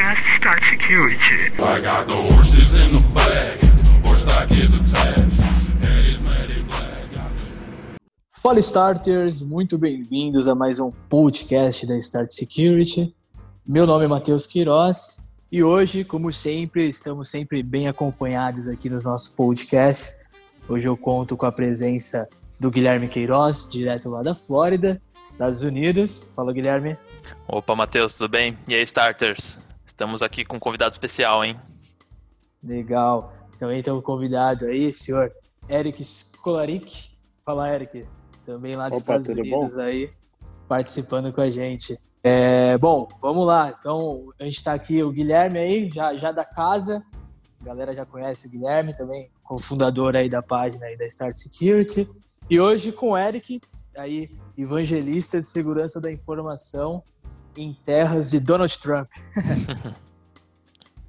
podcast Start Security. I got the horses in the bag, horse stock is attached, and it's matted black. Fala Starters, muito bem-vindos a mais um podcast da Start Security. Meu nome é Matheus Queiroz e hoje, como sempre, estamos sempre bem acompanhados aqui nos nossos podcasts. Hoje eu conto com a presença do Guilherme Queiroz, direto lá da Flórida, Estados Unidos. Fala, Guilherme. Opa, Matheus, tudo bem? E aí, Starters? Estamos aqui com um convidado especial, hein? Legal. Também temos um convidado aí, senhor Eric Skolarik. Fala, Eric. Também lá dos Opa, Estados Unidos aí, participando com a gente. É, bom, vamos lá. Então, a gente está aqui, o Guilherme aí, já, já da casa. A galera já conhece o Guilherme também, cofundador aí da página aí da Start Security. E hoje com o Eric, aí, evangelista de segurança da informação em terras de Donald Trump.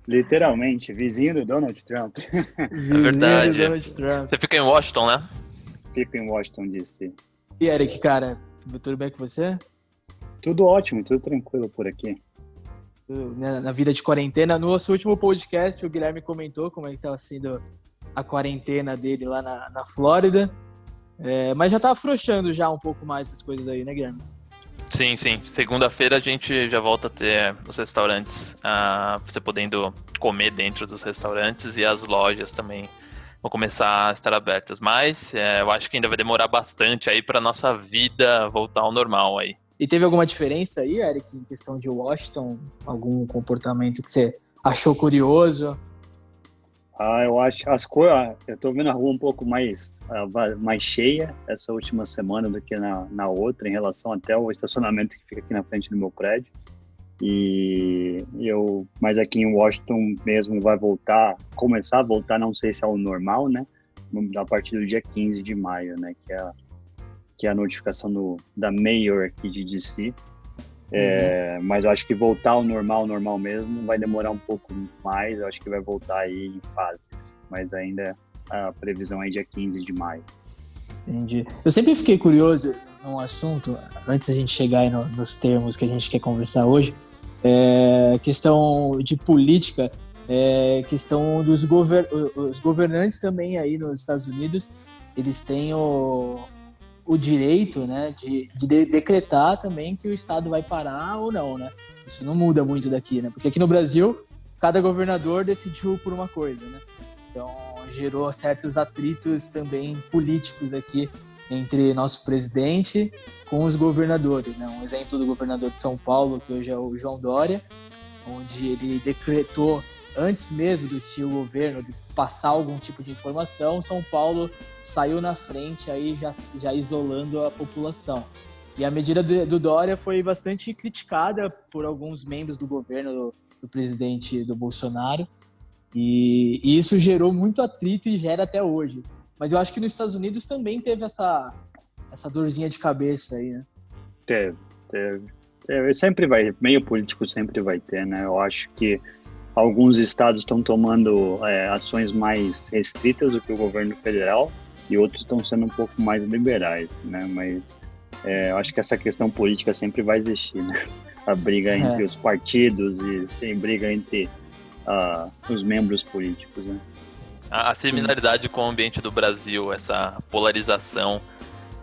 Literalmente, vizinho do Donald Trump. É verdade. Donald Trump. Você fica em Washington, né? Fico em Washington DC. E Eric, cara, tudo bem com você? Tudo ótimo, tudo tranquilo por aqui. Na, na vida de quarentena. No nosso último podcast, o Guilherme comentou como é que estava sendo a quarentena dele lá na, na Flórida. É, mas já tá afrouxando já um pouco mais as coisas aí, né, Guilherme? Sim, sim. Segunda-feira a gente já volta a ter os restaurantes, ah, você podendo comer dentro dos restaurantes e as lojas também vão começar a estar abertas. Mas é, eu acho que ainda vai demorar bastante aí para nossa vida voltar ao normal aí. E teve alguma diferença aí, Eric, em questão de Washington? Algum comportamento que você achou curioso? Ah, eu acho as coisas. Eu tô vendo a rua um pouco mais, ah, mais cheia essa última semana do que na, na outra, em relação até ao estacionamento que fica aqui na frente do meu prédio. E eu, mas aqui em Washington mesmo vai voltar, começar a voltar, não sei se é o normal, né? A partir do dia 15 de maio, né? Que é que é a notificação do, da Mayor aqui de DC. É, Mas eu acho que voltar ao normal, normal mesmo, vai demorar um pouco mais. Eu acho que vai voltar aí em fases. Mas ainda a previsão é dia 15 de maio. Entendi. Eu sempre fiquei curioso num assunto, antes da gente chegar aí no- nos termos que a gente quer conversar hoje, é questão de política, é questão dos gover os governantes também aí nos Estados Unidos, eles têm o, o direito, né, de, de de- decretar também que o Estado vai parar ou não, né? Isso não muda muito daqui, né? Porque aqui no Brasil, cada governador decidiu por uma coisa, né? Então, gerou certos atritos também políticos aqui entre nosso presidente com os governadores. Né? Um exemplo do governador de São Paulo, que hoje é o João Dória, onde ele decretou, antes mesmo do que o governo de passar algum tipo de informação, São Paulo saiu na frente, aí já, já isolando a população. E a medida do, do Dória foi bastante criticada por alguns membros do governo do, do presidente do Bolsonaro. E, e isso gerou muito atrito e gera até hoje. Mas eu acho que nos Estados Unidos também teve essa, essa dorzinha de cabeça aí, né? Teve, teve. teve. Sempre vai, meio político sempre vai ter, né? Eu acho que alguns estados estão tomando é, ações mais restritas do que o governo federal e outros estão sendo um pouco mais liberais, né? Mas é, eu acho que essa questão política sempre vai existir, né? A briga É. entre os partidos e tem briga entre ah, os membros políticos, né? A, a similaridade com o ambiente do Brasil, essa polarização,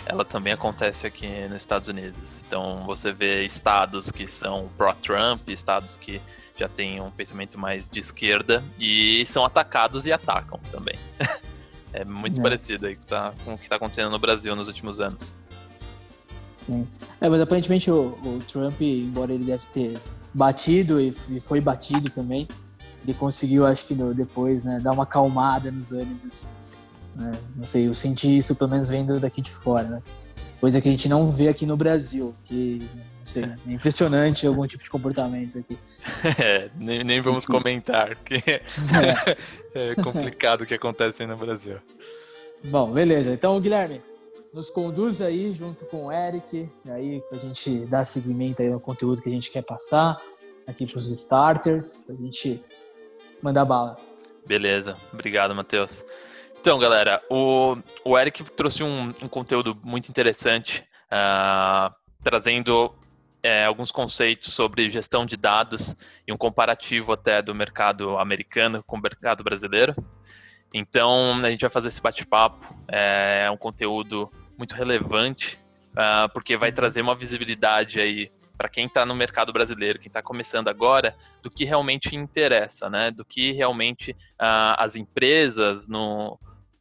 ela também acontece aqui nos Estados Unidos. Então você vê estados que são pró-Trump, estados que já têm um pensamento mais de esquerda e são atacados e atacam também. é muito É. parecido aí com, tá, o que está acontecendo no Brasil nos últimos anos. Sim. É, mas aparentemente o, o Trump, embora ele deve ter batido e, e foi batido também, ele conseguiu, acho que no- depois, né, dar uma acalmada nos ânimos. Né? Não sei, eu senti isso pelo menos vendo daqui de fora, né? Coisa que a gente não vê aqui no Brasil, que, não sei, é impressionante algum tipo de comportamento aqui. É, nem, nem vamos comentar, porque é complicado o que acontece aí no Brasil. Bom, beleza. Então, Guilherme, nos conduz aí junto com o Eric, aí pra gente dar seguimento aí no conteúdo que a gente quer passar aqui pros starters, pra gente mandar bala. Beleza, obrigado, Matheus. Então, galera, o, o Eric trouxe um, um conteúdo muito interessante, ah, trazendo é, alguns conceitos sobre gestão de dados e um comparativo até do mercado americano com o mercado brasileiro. Então, a gente vai fazer esse bate-papo. É um conteúdo muito relevante, uh, porque vai trazer uma visibilidade aí para quem está no mercado brasileiro, quem está começando agora, do que realmente interessa, né? Do que realmente uh, as empresas, no,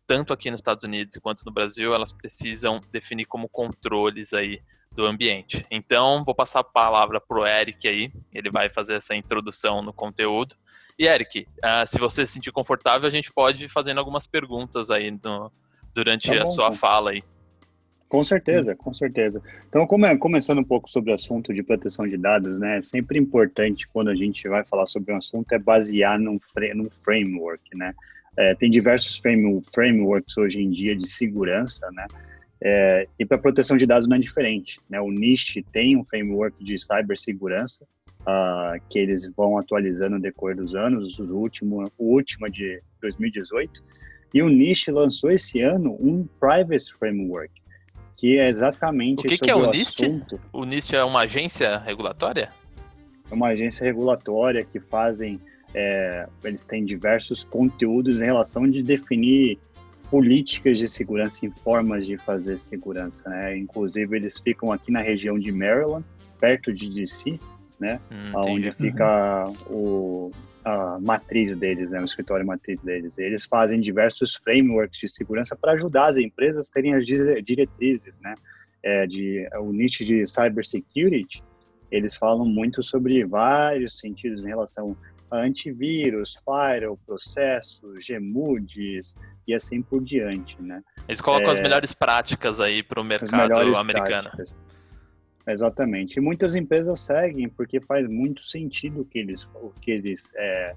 tanto aqui nos Estados Unidos quanto no Brasil, elas precisam definir como controles aí do ambiente. Então, vou passar a palavra para o Eric aí, ele vai fazer essa introdução no conteúdo. E Eric, uh, se você se sentir confortável, a gente pode ir fazendo algumas perguntas aí no, durante tá a sua fala aí. Com certeza, com certeza. Então, come, começando um pouco sobre o assunto de proteção de dados, né? É sempre importante quando a gente vai falar sobre um assunto é basear num, num framework, né? É, tem diversos frame, frameworks hoje em dia de segurança, né? É, e para proteção de dados não é diferente, né? O NIST tem um framework de cibersegurança uh, que eles vão atualizando no decorrer dos anos, o último, o último é de 2018, e o NIST lançou esse ano um Privacy Framework, que é exatamente o que, que é o, NIST? Assunto. O NIST é uma agência regulatória? É uma agência regulatória que fazem, é, eles têm diversos conteúdos em relação de definir políticas de segurança e formas de fazer segurança, né? Inclusive eles ficam aqui na região de Maryland, perto de DC, né? Hum, onde fica o, a matriz deles, né, o escritório matriz deles. Eles fazem diversos frameworks de segurança para ajudar as empresas a terem as diretrizes, né, é, de o nicho de cybersecurity. Eles falam muito sobre vários sentidos em relação antivírus, firewall, processos, GMUDs e assim por diante, né? Eles colocam é, as melhores práticas aí para o mercado americano. Práticas. Exatamente. E muitas empresas seguem porque faz muito sentido que eles, que eles é,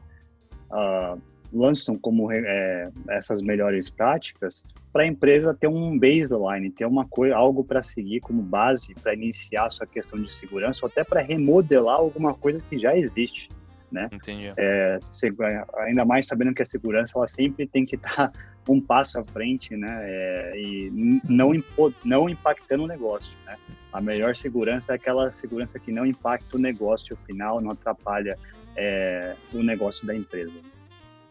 uh, lançam como é, essas melhores práticas para a empresa ter um baseline, ter uma coisa, algo para seguir como base para iniciar sua questão de segurança ou até para remodelar alguma coisa que já existe né? Entendi. É, ainda mais sabendo que a segurança ela sempre tem que estar tá um passo à frente, né? É, e não, não impactando o negócio, né? A melhor segurança é aquela segurança que não impacta o negócio final, não atrapalha é, o negócio da empresa.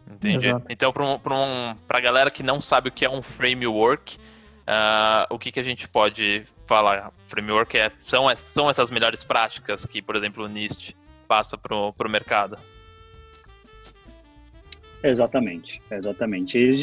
Entendi. Exato. Então, para um, um, a galera que não sabe o que é um framework, uh, o que, que a gente pode falar? Framework é, são, são essas melhores práticas que, por exemplo, o NIST passa para o mercado. Exatamente, exatamente. Eles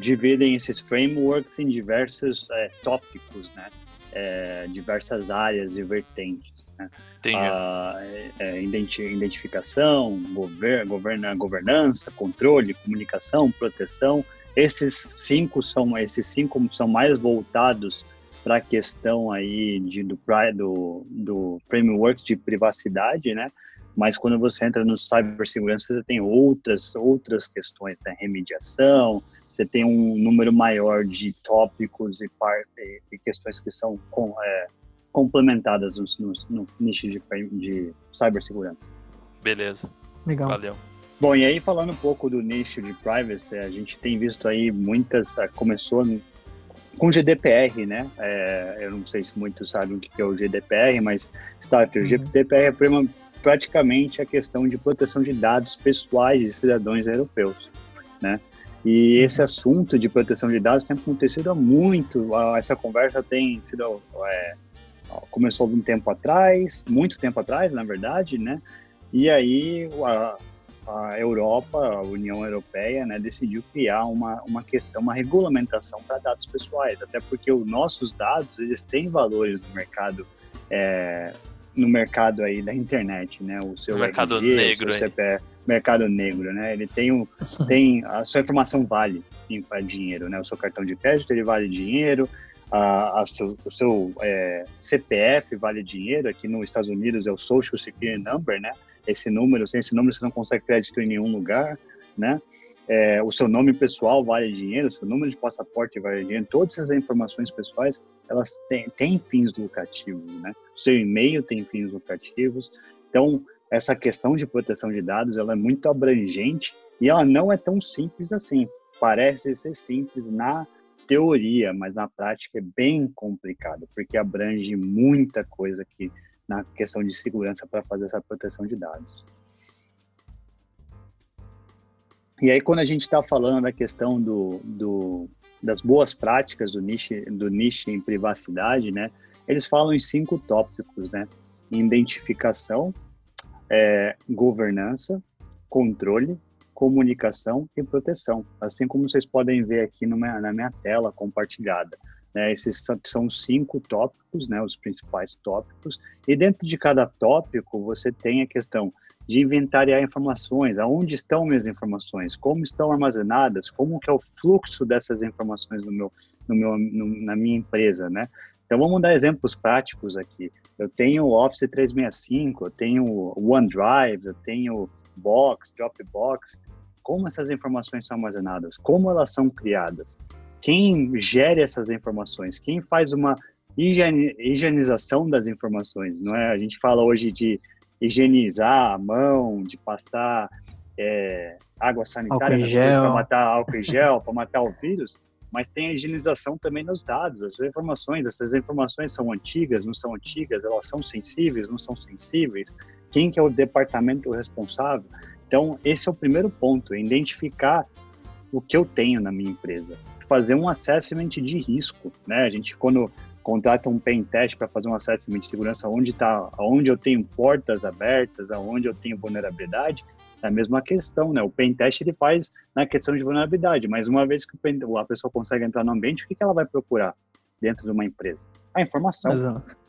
dividem esses frameworks em diversos é, tópicos, né? É, diversas áreas e vertentes. Né? A, é, é identificação, gover, governa, governança, controle, comunicação, proteção. Esses cinco são esses cinco são mais voltados para a questão aí de, do, do, do framework de privacidade, né? Mas quando você entra no cibersegurança, você tem outras outras questões, né? Remediação, você tem um número maior de tópicos e, par, e, e questões que são com, é, complementadas no, no, no, nicho de, de cibersegurança. Beleza. Legal. Valeu. Bom, e aí falando um pouco do nicho de privacy, a gente tem visto aí muitas, começou com GDPR, né? É, eu não sei se muitos sabem o que é o GDPR, mas está o uhum. GDPR é praticamente a questão de proteção de dados pessoais de cidadãos europeus, né? E esse assunto de proteção de dados tem acontecido há muito. Essa conversa tem sido é, começou um tempo atrás, muito tempo atrás, na verdade, né? E aí a, a Europa, a União Europeia, né, decidiu criar uma, uma questão, uma regulamentação para dados pessoais, até porque os nossos dados eles têm valores no mercado é, no mercado aí da internet, né? O seu mercado RG, negro, seu CPF, mercado negro, né? Ele tem o, tem a sua informação vale em dinheiro, né? O seu cartão de crédito ele vale dinheiro, a, a seu, o seu é, CPF vale dinheiro. Aqui nos Estados Unidos é o Social Security Number, né? Esse número, sem esse número você não consegue crédito em nenhum lugar, né? É, o seu nome pessoal vale dinheiro, o seu número de passaporte vale dinheiro, todas essas informações pessoais, elas têm, têm fins lucrativos, né? O seu e-mail tem fins lucrativos. Então, essa questão de proteção de dados, ela é muito abrangente e ela não é tão simples assim. Parece ser simples na teoria, mas na prática é bem complicado, porque abrange muita coisa que na questão de segurança para fazer essa proteção de dados. E aí, quando a gente está falando da questão do, do, das boas práticas do niche, do niche em privacidade, né, eles falam em cinco tópicos, né? Identificação, é, governança, controle, comunicação e proteção, assim como vocês podem ver aqui na minha tela compartilhada. Né? Esses são cinco tópicos, né, os principais tópicos, e dentro de cada tópico você tem a questão de inventariar informações, aonde estão minhas informações, como estão armazenadas, como que é o fluxo dessas informações no meu, no meu, no, na minha empresa, né? Então vamos dar exemplos práticos aqui. Eu tenho o Office 365, eu tenho o OneDrive, eu tenho Box, Dropbox. Como essas informações são armazenadas? Como elas são criadas? Quem gera essas informações? Quem faz uma higienização das informações? Não é? A gente fala hoje de higienizar a mão, de passar é, água sanitária para matar álcool e gel, para matar o vírus, mas tem a higienização também nos dados, as informações. Essas informações são antigas, não são antigas, elas são sensíveis, não são sensíveis. Quem que é o departamento responsável? Então, esse é o primeiro ponto, é identificar o que eu tenho na minha empresa. Fazer um assessment de risco, né? A gente, quando contrata um pen test para fazer um assessment de segurança onde tá, onde eu tenho portas abertas, aonde eu tenho vulnerabilidade, é a mesma questão, né? O pen test ele faz na questão de vulnerabilidade, mas uma vez que a pessoa consegue entrar no ambiente, o que, que ela vai procurar dentro de uma empresa? A informação. Exato.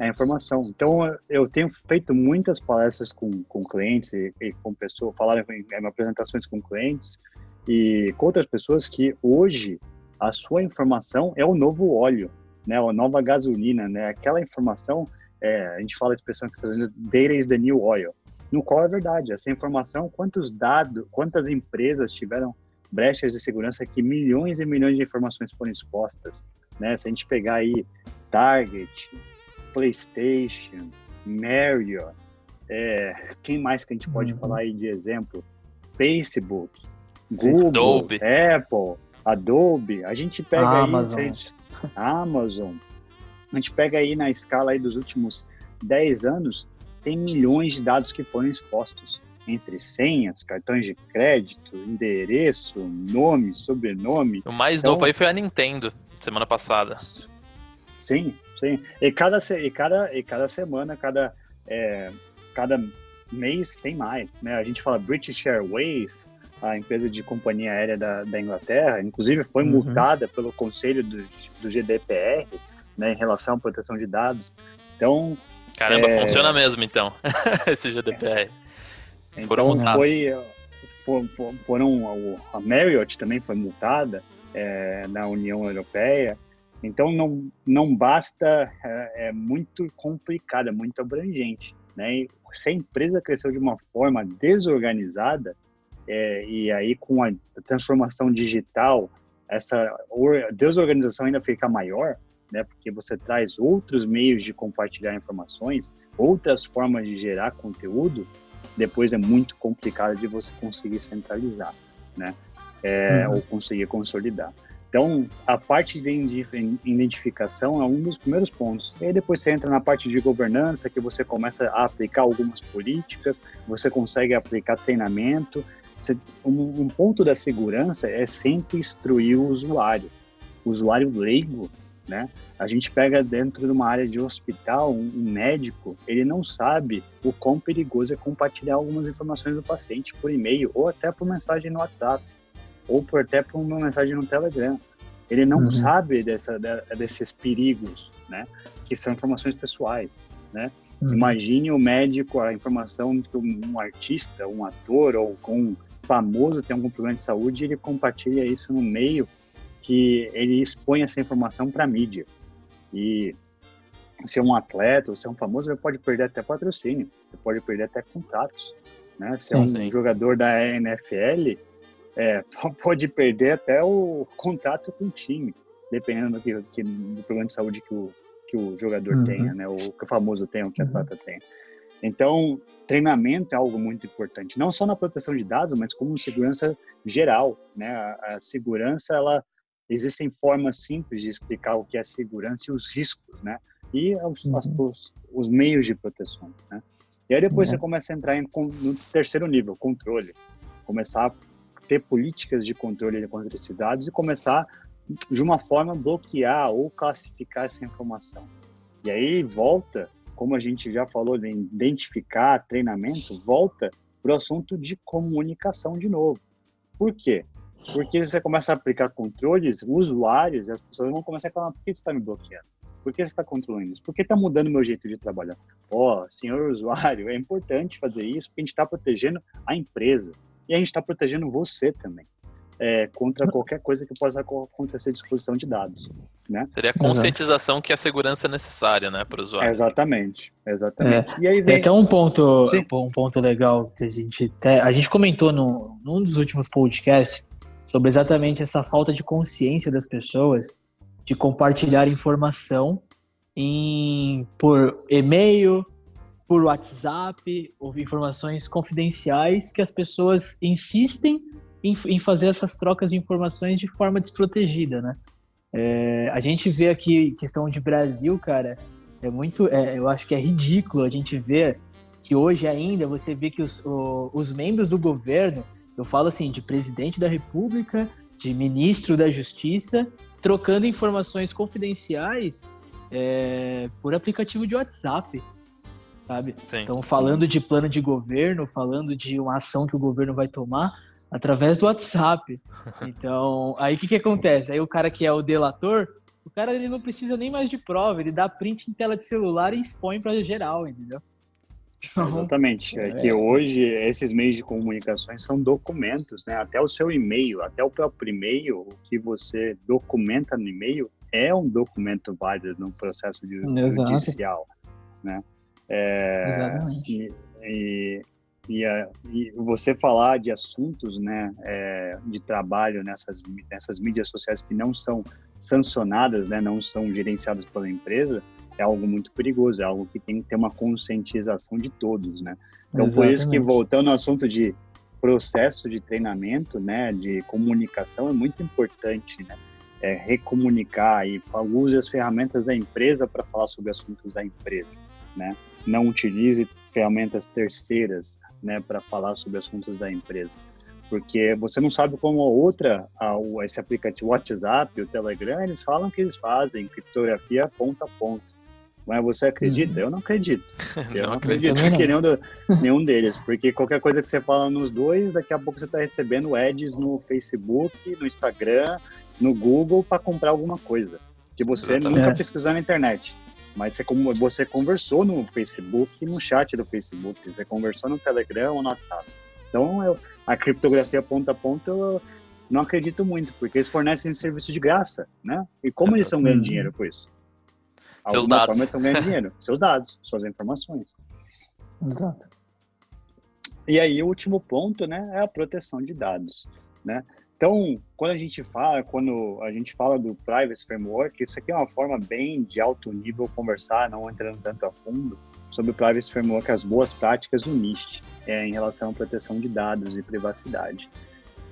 A informação. Então, eu tenho feito muitas palestras com, com clientes e, e com pessoas, falaram em, em apresentações com clientes e com outras pessoas que hoje a sua informação é o novo óleo né, a nova gasolina, né, aquela informação, é, a gente fala a expressão que data is the new oil, no qual é verdade, essa informação, quantos dados, quantas empresas tiveram brechas de segurança que milhões e milhões de informações foram expostas, né, se a gente pegar aí Target, PlayStation, Marriott, é, quem mais que a gente pode uhum. falar aí de exemplo? Facebook, Google, Adobe. Apple, Adobe, a gente pega Amazon. aí Amazon, a gente pega aí na escala aí dos últimos 10 anos, tem milhões de dados que foram expostos entre senhas, cartões de crédito, endereço, nome, sobrenome. O mais então, novo aí foi a Nintendo, semana passada. Sim, sim. E cada, e cada, e cada semana, cada, é, cada mês tem mais, né? A gente fala British Airways, a empresa de companhia aérea da, da Inglaterra, inclusive foi uhum. multada pelo conselho do, do GDPR, né, em relação à proteção de dados. Então, caramba, é... funciona mesmo então esse GDPR. Então foram foi, for, foram a Marriott também foi multada é, na União Europeia. Então não não basta é, é muito complicado, é muito abrangente, né? E se a empresa cresceu de uma forma desorganizada, é, e aí com a transformação digital, essa desorganização ainda fica maior, né? Porque você traz outros meios de compartilhar informações, outras formas de gerar conteúdo, depois é muito complicado de você conseguir centralizar, né? É, uhum. Ou conseguir consolidar. Então, a parte de identificação é um dos primeiros pontos. E aí depois você entra na parte de governança, que você começa a aplicar algumas políticas, você consegue aplicar treinamento, um, ponto da segurança é sempre instruir o usuário, o usuário leigo, né? A gente pega dentro de uma área de hospital, um, médico, ele não sabe o quão perigoso é compartilhar algumas informações do paciente por e-mail ou até por mensagem no WhatsApp ou por até por uma mensagem no Telegram. Ele não uhum. sabe dessa, desses perigos, né? Que são informações pessoais, né? Uhum. Imagine o médico, a informação que um artista, um ator ou com famoso tem algum problema de saúde, ele compartilha isso no meio que ele expõe essa informação para a mídia. E se é um atleta ou se é um famoso, ele pode perder até patrocínio, ele pode perder até contratos. Né? Se é um sim. jogador da NFL, é, pode perder até o contrato com o time, dependendo do, que, que, do problema de saúde que o, que o jogador uhum. tenha, né? ou que o famoso tenha, ou que o uhum. atleta uhum. tenha. Então, treinamento é algo muito importante, não só na proteção de dados, mas como segurança geral, né? A, a segurança, ela existem formas simples de explicar o que é segurança e os riscos, né? E os, uhum. as, os meios de proteção, né? E aí depois Uhum. você começa a entrar em, no terceiro nível, controle. Começar a ter políticas de controle contra esses dados e começar, de uma forma, bloquear ou classificar essa informação. E aí volta, como a gente já falou de identificar, treinamento, volta para o assunto de comunicação de novo. Por quê? Porque você começa a aplicar controles, usuários, as pessoas vão começar a falar, por que você está me bloqueando? Por que você está controlando isso? Por que está mudando o meu jeito de trabalhar? Ó, senhor usuário, é importante fazer isso porque a gente está protegendo a empresa e a gente está protegendo você também é, contra qualquer coisa que possa co- acontecer de exposição de dados. Seria a conscientização que a segurança é necessária, né, para o usuário. Exatamente, exatamente. E aí vem até um ponto, Sim. um ponto legal que a gente até, a gente comentou no, num dos últimos podcasts sobre exatamente essa falta de consciência das pessoas de compartilhar informação em, por e-mail, por WhatsApp, ou informações confidenciais que as pessoas insistem em, em fazer essas trocas de informações de forma desprotegida, né? É, a gente vê aqui questão de Brasil, cara, é muito, é, eu acho que é ridículo a gente ver que hoje ainda você vê que os, o- os membros do governo, eu falo assim, de presidente da república, de ministro da justiça, trocando informações confidenciais é, por aplicativo de WhatsApp, sabe? Sim. Então, falando de plano de governo, falando de uma ação que o governo vai tomar através do WhatsApp. Então, aí o que, que acontece? Aí o cara que é o delator, o cara ele não precisa nem mais de prova, ele dá print em tela de celular e expõe pra geral, entendeu? Então, Exatamente. É que hoje esses meios de comunicações são documentos, né? Até o seu e-mail, até o próprio e-mail, o que você documenta no e-mail é um documento válido no processo de Exato. judicial, né? É, Exatamente. e, e, e, a- e você falar de assuntos, né, é, de trabalho nessas nessas mídias sociais que não são sancionadas, né, não são gerenciadas pela empresa, é algo muito perigoso, é algo que tem que ter uma conscientização de todos, né? Então, por isso que Exatamente. voltando ao assunto de processo de treinamento, né, de comunicação, é muito importante, né? É, recomunicar e use as ferramentas da empresa para falar sobre assuntos da empresa, né? Não utilize ferramentas terceiras, né, para falar sobre assuntos da empresa, porque você não sabe como a outra, a, o- esse aplicativo WhatsApp, o Telegram, eles falam que eles fazem criptografia ponto a ponto. Mas você acredita? Eu não acredito. Eu Não não acredito. que nenhum, do- nenhum deles, porque qualquer coisa que você fala nos dois, daqui a pouco você está recebendo ads no Facebook, no Instagram, no Google para comprar alguma coisa que você Exatamente. nunca É. pesquisou na internet. Mas você, como você conversou no Facebook, no chat do Facebook, você conversou no Telegram ou no WhatsApp. Então, eu, a criptografia ponto a ponto, eu não acredito muito, porque eles fornecem serviço de graça, né? E como eles estão ganhando dinheiro com isso? Seus Alguma dados. Forma, eles estão ganhando dinheiro. Seus dados, suas informações. Exato. E aí, o último ponto, né, é a proteção de dados, né? Então, quando a gente fala, quando a gente fala do Privacy Framework, isso aqui é uma forma bem de alto nível conversar, não entrando tanto a fundo, sobre o Privacy Framework, as boas práticas do NIST é, em relação à proteção de dados e privacidade.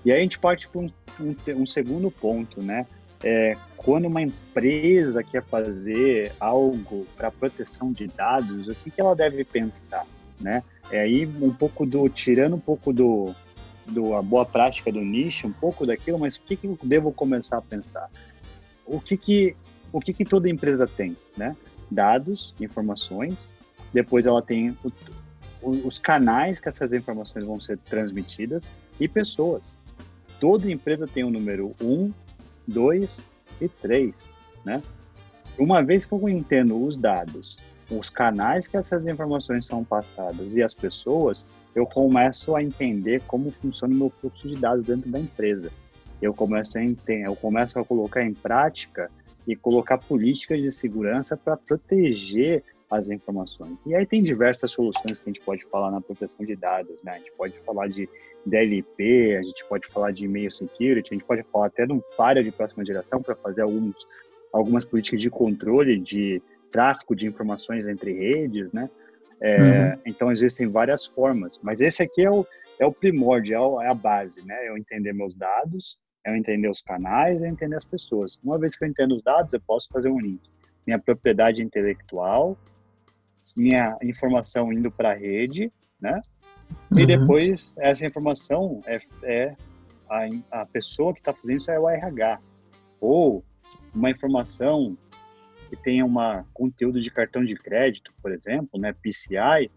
E aí a gente parte para um, um, um segundo ponto, né? É, quando uma empresa quer fazer algo para proteção de dados, o que, que ela deve pensar, né? É aí um pouco do tirando um pouco do, do a boa prática do nicho, um pouco daquilo, mas o que, que eu devo começar a pensar? O que que o que que toda empresa tem, né? Dados, informações, depois ela tem o- os canais que essas informações vão ser transmitidas e pessoas. Toda empresa tem o número 1, 2 e 3, né? Uma vez que eu entendo os dados, os canais que essas informações são passadas e as pessoas, eu começo a entender como funciona o meu fluxo de dados dentro da empresa. Eu começo a entender, eu começo a colocar em prática e colocar políticas de segurança para proteger as informações. E aí tem diversas soluções que a gente pode falar na proteção de dados, né? A gente pode falar de DLP, a gente pode falar de e-mail security, a gente pode falar até de um firewall de próxima geração para fazer alguns, algumas políticas de controle de tráfego de informações entre redes, né? É, Então existem várias formas, mas esse aqui é o, é o primordial, é a base, né? Eu entender meus dados, eu entender os canais, eu entender as pessoas. Uma vez que eu entendo os dados, eu posso fazer um link. Minha propriedade intelectual, minha informação indo para a rede, né? E Uhum. depois essa informação é, é a, a pessoa que está fazendo isso é o RH. Ou uma informação que tenha uma conteúdo de cartão de crédito, por exemplo, né, PCI,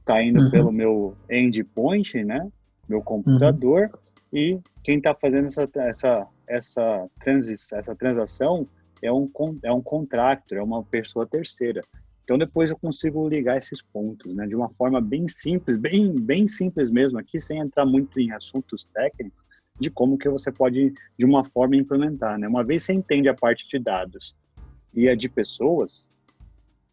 está indo Uhum. pelo meu endpoint, né, meu computador, e quem está fazendo essa essa essa, transi essa transação é um é um contractor, é uma pessoa terceira. Então depois eu consigo ligar esses pontos, né, de uma forma bem simples, bem bem simples mesmo aqui, sem entrar muito em assuntos técnicos de como que você pode de uma forma implementar, né? Uma vez você entende a parte de dados e a de pessoas,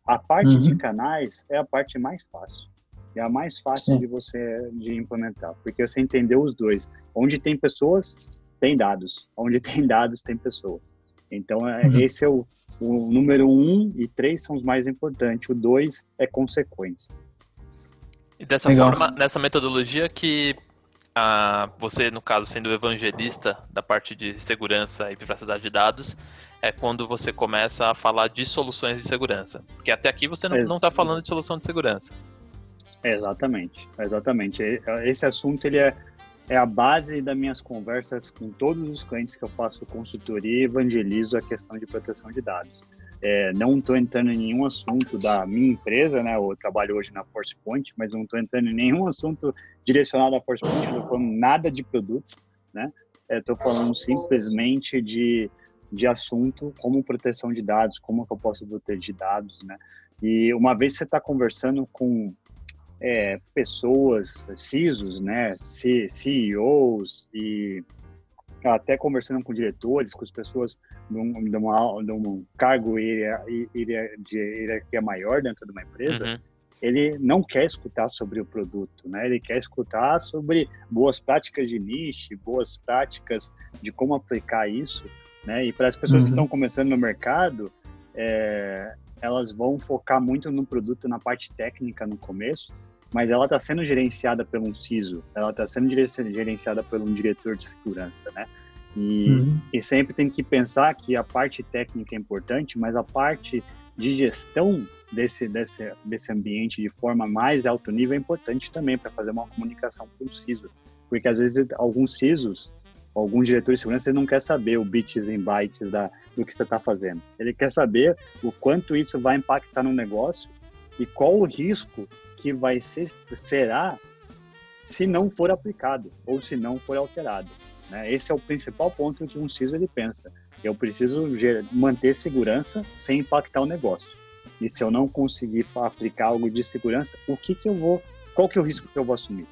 a parte Uhum. de canais é a parte mais fácil. É a mais fácil Sim. de você de implementar, porque você entendeu os dois. Onde tem pessoas, tem dados. Onde tem dados, tem pessoas. Então, é, Uhum. esse é o, o número um e três são os mais importantes. O dois é consequência. E dessa Legal. forma, nessa metodologia que ah, você, no caso, sendo evangelista da parte de segurança e privacidade de dados, é quando você começa a falar de soluções de segurança. Porque até aqui você não está falando de solução de segurança. Exatamente, exatamente. E- Esse assunto ele é, é a base das minhas conversas com todos os clientes que eu faço consultoria e evangelizo a questão de proteção de dados. É, não estou entrando em nenhum assunto da minha empresa, né? Eu trabalho hoje na ForcePoint, mas não estou entrando em nenhum assunto direcionado à ForcePoint, não estou falando nada de produtos, né? Estou falando simplesmente de, de assunto como proteção de dados, como que eu posso proteger dados, né? E uma vez você está conversando com é, pessoas, CISOs, né, C- CEOs e até conversando com diretores, com as pessoas de um, de uma- de um cargo hierar- hierar- de hierarquia maior dentro de uma empresa, Uhum. ele não quer escutar sobre o produto, né? Ele quer escutar sobre boas práticas de niche, boas práticas de como aplicar isso, né? E para as pessoas que Uhum. estão começando no mercado, é, elas vão focar muito no produto, na parte técnica no começo, mas ela está sendo gerenciada por um CISO, ela está sendo gerenciada por um diretor de segurança, né? E, Uhum. e sempre tem que pensar que a parte técnica é importante, mas a parte de gestão desse, desse, desse ambiente de forma mais alto nível é importante também para fazer uma comunicação com o CISO. Porque às vezes alguns CISOs, alguns diretores de segurança, ele não quer saber o bits e bytes da, do que você está fazendo. Ele quer saber o quanto isso vai impactar no negócio e qual o risco que vai ser, será se não for aplicado ou se não for alterado. Né? Esse é o principal ponto que um CISO ele pensa. Eu preciso manter segurança sem impactar o negócio. E se eu não conseguir aplicar algo de segurança, o que que eu vou, qual que é o risco que eu vou assumir,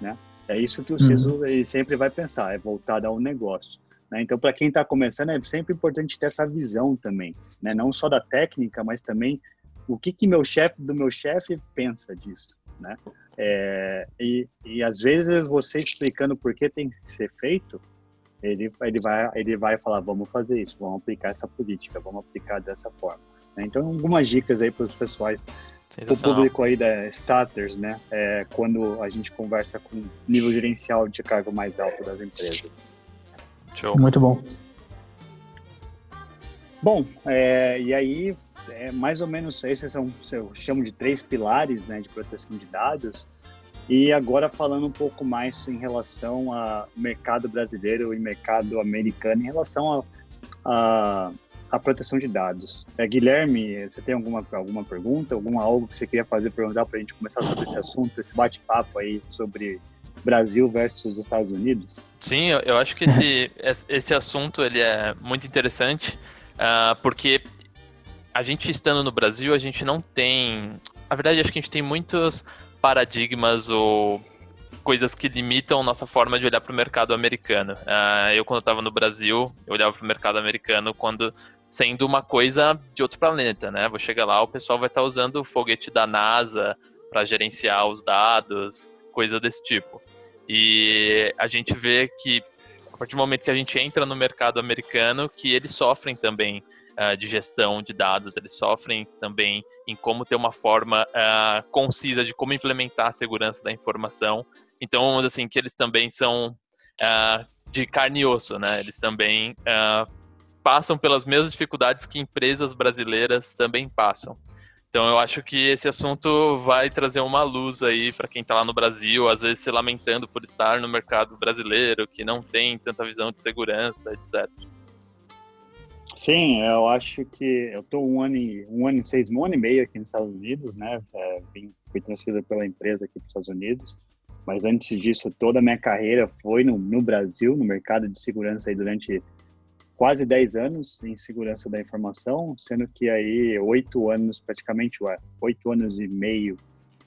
né? É isso que o CISO ele sempre vai pensar, é voltado ao negócio. Né? Então, para quem está começando, é sempre importante ter essa visão também, né? Não só da técnica, mas também o que que meu chefe do meu chefe pensa disso, né? É, e, e às vezes você explicando por que tem que ser feito, ele, ele, vai, ele vai falar, vamos fazer isso, vamos aplicar essa política, vamos aplicar dessa forma. né? Então, algumas dicas aí para os pessoais, o Sensacional. público aí da Starters, né? É, quando a gente conversa com nível gerencial de cargo mais alto das empresas. Show. Muito bom. Bom, é, e aí, é, mais ou menos, esses são, eu chamo de três pilares né, de proteção de dados. E agora falando um pouco mais em relação ao mercado brasileiro e mercado americano, em relação a, a, a proteção de dados. É, Guilherme, você tem alguma, alguma pergunta, alguma algo que você queria fazer, perguntar para a gente começar sobre esse assunto, esse bate-papo aí sobre Brasil versus Estados Unidos? Sim, eu, acho que esse, esse assunto ele é muito interessante, ah, porque a gente estando no Brasil, a gente não tem. Na verdade, acho que a gente tem muitos paradigmas ou coisas que limitam nossa forma de olhar para o mercado americano. Ah, eu, quando estava no Brasil, eu olhava para o mercado americano quando sendo uma coisa de outro planeta, né? Vou chegar lá, o pessoal vai estar usando o foguete da NASA para gerenciar os dados, coisa desse tipo. E a gente vê que a partir do momento que a gente entra no mercado americano, que eles sofrem também uh, de gestão de dados, eles sofrem também em como ter uma forma uh, concisa de como implementar a segurança da informação. Então, assim, que eles também são uh, de carne e osso, né? Eles também passam pelas mesmas dificuldades que empresas brasileiras também passam. Então eu acho que esse assunto vai trazer uma luz aí para quem está lá no Brasil, às vezes se lamentando por estar no mercado brasileiro, que não tem tanta visão de segurança, etc. Sim, eu acho que eu estou um ano e um ano e seis, um ano e meio aqui nos Estados Unidos, né? É, vim, fui transferido pela empresa aqui para os Estados Unidos, mas antes disso toda a minha carreira foi no, no Brasil, no mercado de segurança aí durante quase 10 anos em segurança da informação, sendo que aí oito anos, praticamente oito anos e meio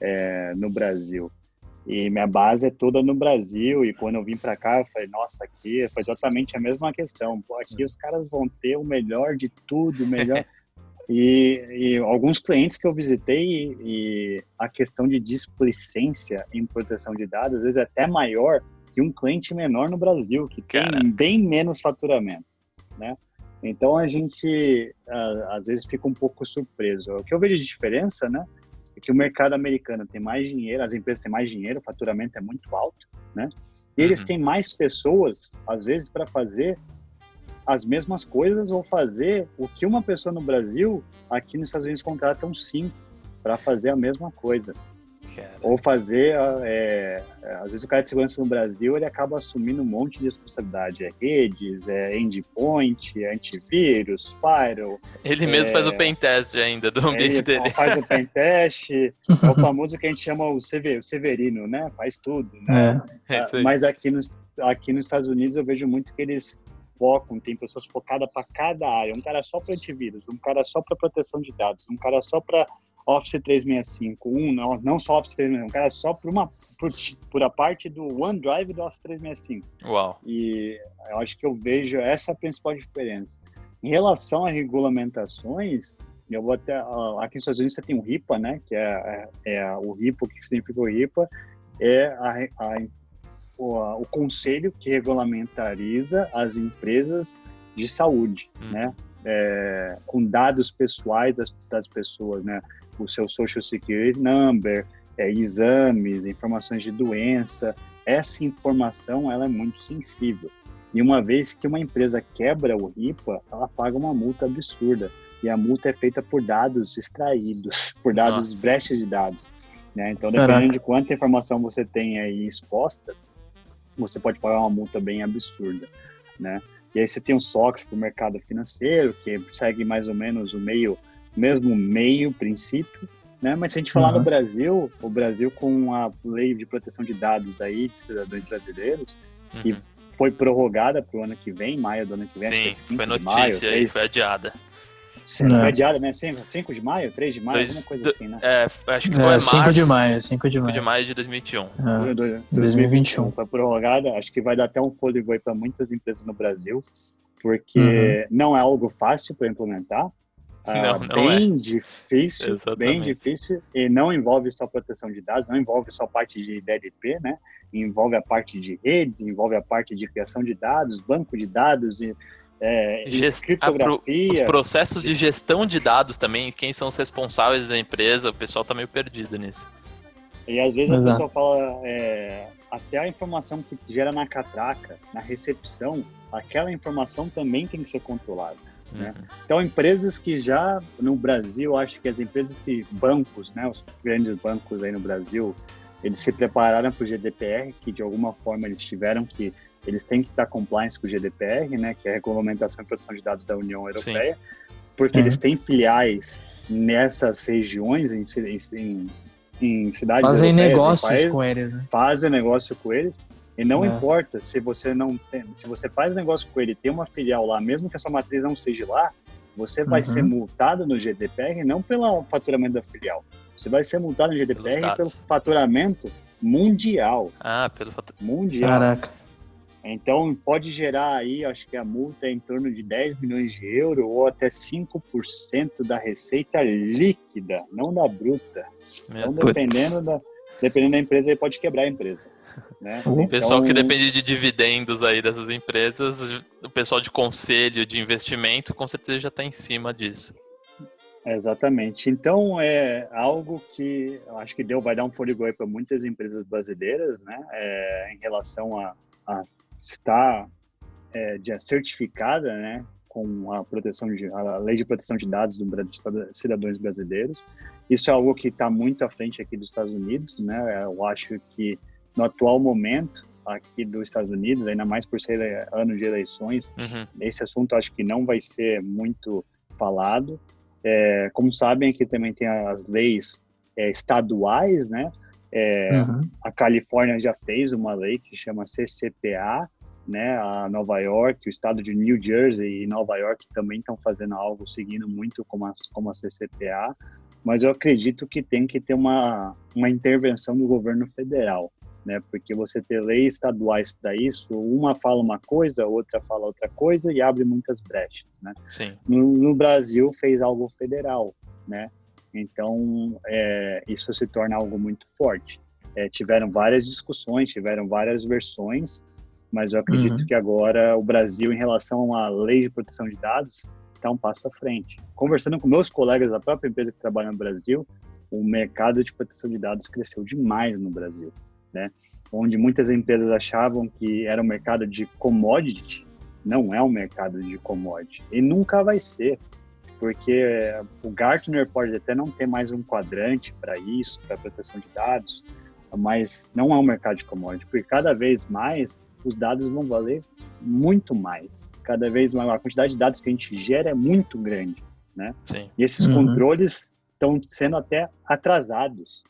é, no Brasil. E minha base é toda no Brasil, e quando eu vim para cá, eu falei, nossa, aqui foi exatamente a mesma questão. Pô, aqui os caras vão ter o melhor de tudo, o melhor... E, e, alguns clientes que eu visitei e a questão de displicência em proteção de dados às vezes é até maior que um cliente menor no Brasil que Cara. tem bem menos faturamento né? Então a gente às vezes fica um pouco surpreso. O que eu vejo de diferença, né, é que o mercado americano tem mais dinheiro, as empresas têm mais dinheiro, o faturamento é muito alto, né? E eles uhum. têm mais pessoas, às vezes, para fazer as mesmas coisas ou fazer o que uma pessoa no Brasil, aqui nos Estados Unidos contratam cinco para fazer a mesma coisa. Cara. Ou fazer, é, é, às vezes o cara de segurança no Brasil, ele acaba assumindo um monte de responsabilidade. É redes, é endpoint, é antivírus, firewall. Ele mesmo é, faz o pentest ainda do ambiente dele. faz o pentest, é o famoso que a gente chama o, severino, né? Faz tudo, né? É. é Mas aqui nos, aqui nos Estados Unidos eu vejo muito que eles focam, tem pessoas focadas para cada área. Um cara só para antivírus, um cara só para proteção de dados, um cara só para Office 365, um, não, não só Office 365, um cara só por uma por, por a parte do OneDrive do Office 365. Uau. E eu acho que eu vejo essa principal diferença. Em relação a regulamentações, eu vou até aqui nos Estados Unidos você tem o RIPA, né, que é, é, é o RIPA, o que significa o RIPA? É a, a, o, a, o conselho que regulamentariza as empresas de saúde, hum. né? É, com dados pessoais das, das pessoas, né? O seu Social Security Number, é, exames, informações de doença. Essa informação ela é muito sensível. E uma vez que uma empresa quebra o RIPA, ela paga uma multa absurda. E a multa é feita por dados extraídos, por dados Nossa. brechas de dados. Né? Então, dependendo Caraca. de quanta informação você tem aí exposta, você pode pagar uma multa bem absurda. Né? E aí você tem o SOX para o mercado financeiro, que segue mais ou menos o meio mesmo meio princípio, né? Mas se a gente falar uhum. no Brasil, o Brasil com a lei de proteção de dados aí de cidadãos brasileiros, uhum. que foi prorrogada para o ano que vem, maio do ano que vem. Sim, foi notícia maio, aí, foi adiada. Sim, foi adiada, né? 5 de maio, 3 de maio, Dois, alguma coisa assim, né? É, acho que é, foi 5 de maio, 5 de maio. 5 de maio de 2021. É, 2021. Foi prorrogada, acho que vai dar até um fôlego aí para muitas empresas no Brasil, porque uhum. não é algo fácil para implementar, não, não bem é. difícil, Exatamente. bem difícil, e não envolve só proteção de dados, não envolve só parte de DLP, né? Envolve a parte de redes, envolve a parte de criação de dados, banco de dados e é, Gest... criptografia. Os processos de gestão de dados também, quem são os responsáveis da empresa, o pessoal tá meio perdido nisso. E às vezes Exato. a pessoa fala, é, até a informação que gera na catraca, na recepção, aquela informação também tem que ser controlada. Né? Uhum. Então, empresas que já no Brasil, acho que as empresas que bancos, né, os grandes bancos aí no Brasil, eles se prepararam para o GDPR, que de alguma forma eles tiveram que eles têm que estar compliance com o GDPR, né, que é a regulamentação e proteção de dados da União Europeia, Sim. porque uhum. eles têm filiais nessas regiões, em, em, em cidades fazem negócios países, com eles, né? fazem negócio com eles e não é. importa se você não tem, se você faz negócio com ele, tem uma filial lá, mesmo que a sua matriz não seja lá, você vai uhum. ser multado no GDPR não pelo faturamento da filial. Você vai ser multado no GDPR pelo faturamento mundial. Ah, pelo faturamento mundial. Caraca. Então pode gerar aí, acho que a multa é em torno de 10 milhões de euros ou até 5% da receita líquida, não da bruta. Então, dependendo da, dependendo da empresa, ele pode quebrar a empresa. Né? O pessoal então... que depende de dividendos aí dessas empresas, o pessoal de conselho de investimento, com certeza já está em cima disso. Exatamente. Então é algo que eu acho que deu, vai dar um fôlego para muitas empresas brasileiras, né? É, em relação a, a estar é, certificada, né? com a proteção de a lei de proteção de dados do cidadãos brasileiros. Isso é algo que está muito à frente aqui dos Estados Unidos, né? Eu acho que no atual momento aqui dos Estados Unidos, ainda mais por ser ano de eleições, uhum. esse assunto acho que não vai ser muito falado. É, como sabem, aqui também tem as leis é, estaduais, né? É, uhum. A Califórnia já fez uma lei que chama CCPA, né? A Nova York, o estado de New Jersey e Nova York também estão fazendo algo seguindo muito como a, como a CCPA, mas eu acredito que tem que ter uma, uma intervenção do governo federal né? Porque você ter leis estaduais para isso, uma fala uma coisa, outra fala outra coisa e abre muitas brechas, né? Sim. No, no Brasil fez algo federal, né? Então é, isso se torna algo muito forte. É, tiveram várias discussões, tiveram várias versões, mas eu acredito uhum. que agora o Brasil, em relação à lei de proteção de dados, está um passo à frente. Conversando com meus colegas da própria empresa que trabalha no Brasil, o mercado de proteção de dados cresceu demais no Brasil né? Onde muitas empresas achavam que era um mercado de commodity, não é um mercado de commodity e nunca vai ser, porque o Gartner pode até não ter mais um quadrante para isso, para proteção de dados, mas não é um mercado de commodity, porque cada vez mais os dados vão valer muito mais. Cada vez mais a quantidade de dados que a gente gera é muito grande, né? Sim. E esses uhum. controles estão sendo até atrasados,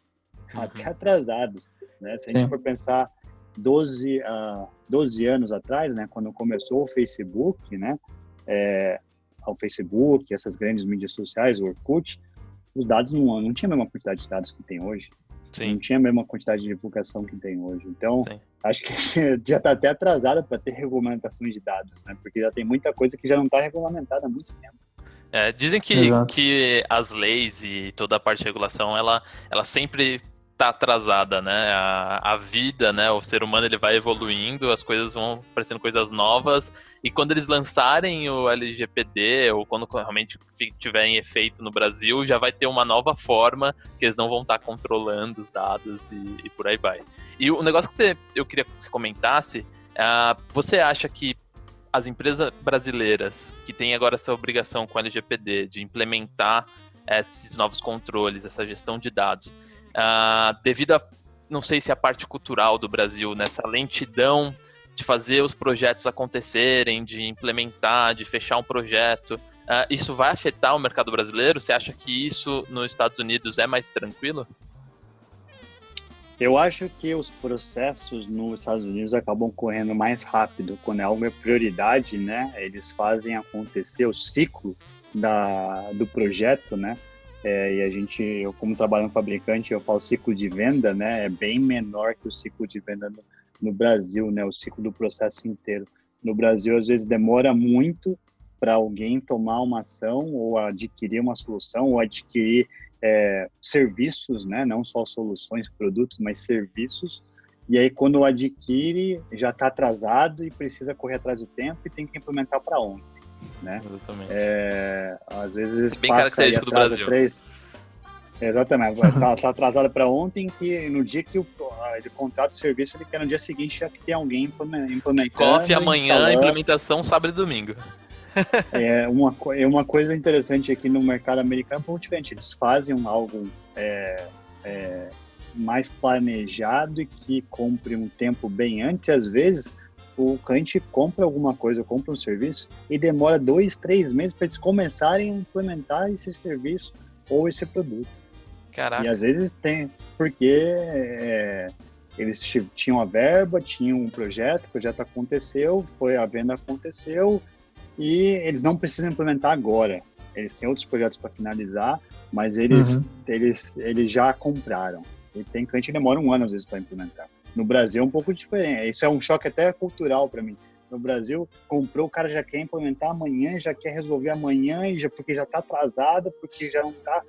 uhum. até atrasados. Né? Se a gente for pensar 12, uh, 12 anos atrás, né, quando começou o Facebook, né, é, o Facebook, essas grandes mídias sociais, o Orkut, os dados não, não tinha a mesma quantidade de dados que tem hoje. Sim. Não tinha a mesma quantidade de divulgação que tem hoje. Então, Sim. acho que já está até atrasada para ter regulamentações de dados, né? Porque já tem muita coisa que já não está regulamentada há muito tempo. É, dizem que, que as leis e toda a parte de regulação, ela, ela sempre tá atrasada, né? A, a, vida, né? O ser humano ele vai evoluindo, as coisas vão aparecendo coisas novas e quando eles lançarem o LGPD ou quando realmente tiver em efeito no Brasil, já vai ter uma nova forma que eles não vão estar tá controlando os dados e, e, por aí vai. E o negócio que você, eu queria que você comentasse, uh, você acha que as empresas brasileiras que têm agora essa obrigação com o LGPD de implementar esses novos controles, essa gestão de dados, uh, devido a, não sei se a parte cultural do Brasil, nessa lentidão de fazer os projetos acontecerem, de implementar, de fechar um projeto, uh, isso vai afetar o mercado brasileiro? Você acha que isso nos Estados Unidos é mais tranquilo? Eu acho que os processos nos Estados Unidos acabam correndo mais rápido. Quando é uma prioridade, né? Eles fazem acontecer o ciclo da, do projeto, né? É, e a gente, eu como trabalho no fabricante, eu falo ciclo de venda, né? É bem menor que o ciclo de venda no, no Brasil, né? O ciclo do processo inteiro. No Brasil, às vezes demora muito para alguém tomar uma ação ou adquirir uma solução ou adquirir é, serviços, né? Não só soluções, produtos, mas serviços. E aí, quando adquire, já está atrasado e precisa correr atrás do tempo e tem que implementar para ontem né? Exatamente. É, às vezes é bem característico do Brasil. Três... Exatamente, está tá atrasado para ontem, que no dia que o, ele contrata o serviço, ele quer no dia seguinte já que tem alguém implementando. Coffee amanhã, implementação sábado e domingo. é, uma, é uma coisa interessante aqui no mercado americano, é um pouco diferente. Eles fazem algo é, é, mais planejado e que cumpre um tempo bem antes, às vezes o cliente compra alguma coisa, compra um serviço e demora dois, três meses para eles começarem a implementar esse serviço ou esse produto. Caraca. E às vezes tem, porque é, eles tinham a verba, tinham um projeto, o projeto aconteceu, foi a venda aconteceu e eles não precisam implementar agora. Eles têm outros projetos para finalizar, mas eles, uhum. eles, eles já compraram. E tem cliente que demora um ano às vezes para implementar. No Brasil é um pouco diferente. Isso é um choque até cultural para mim. No Brasil, comprou, o cara já quer implementar amanhã, já quer resolver amanhã, e já, porque já está atrasado, porque já não está.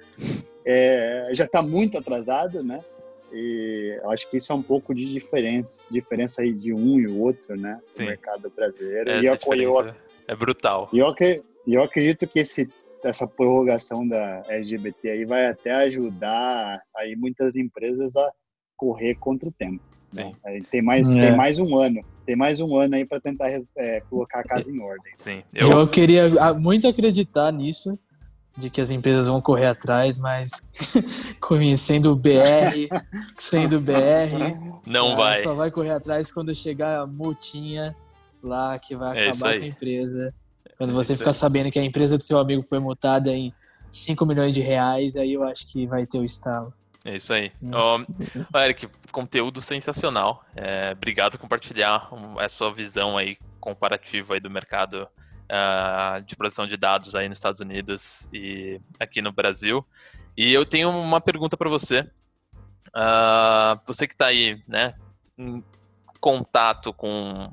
É, já está muito atrasado, né? E acho que isso é um pouco de diferença, diferença aí de um e o outro, né? Sim. No mercado brasileiro. Essa e eu, eu, é brutal. E eu, eu acredito que esse, essa prorrogação da LGBT aí vai até ajudar aí muitas empresas a correr contra o tempo. Né? Sim. Tem, mais, É. tem mais um ano. Tem mais um ano aí para tentar é, colocar a casa em ordem. Sim. Eu, Eu, queria muito acreditar nisso, de que as empresas vão correr atrás, mas conhecendo o BR, sendo BR, não vai. só vai correr atrás quando chegar a multinha lá que vai É acabar aí. com a empresa. Quando É você isso ficar sabendo que a empresa do seu amigo foi multada em 5 milhões de reais, aí eu acho que vai ter o estalo. É isso aí. Ó, Eric, conteúdo sensacional. É, obrigado por compartilhar a sua visão aí comparativa aí do mercado ah, de produção de dados aí nos Estados Unidos e aqui no Brasil. E eu tenho uma pergunta para você. Ah, você que está aí, né, em contato com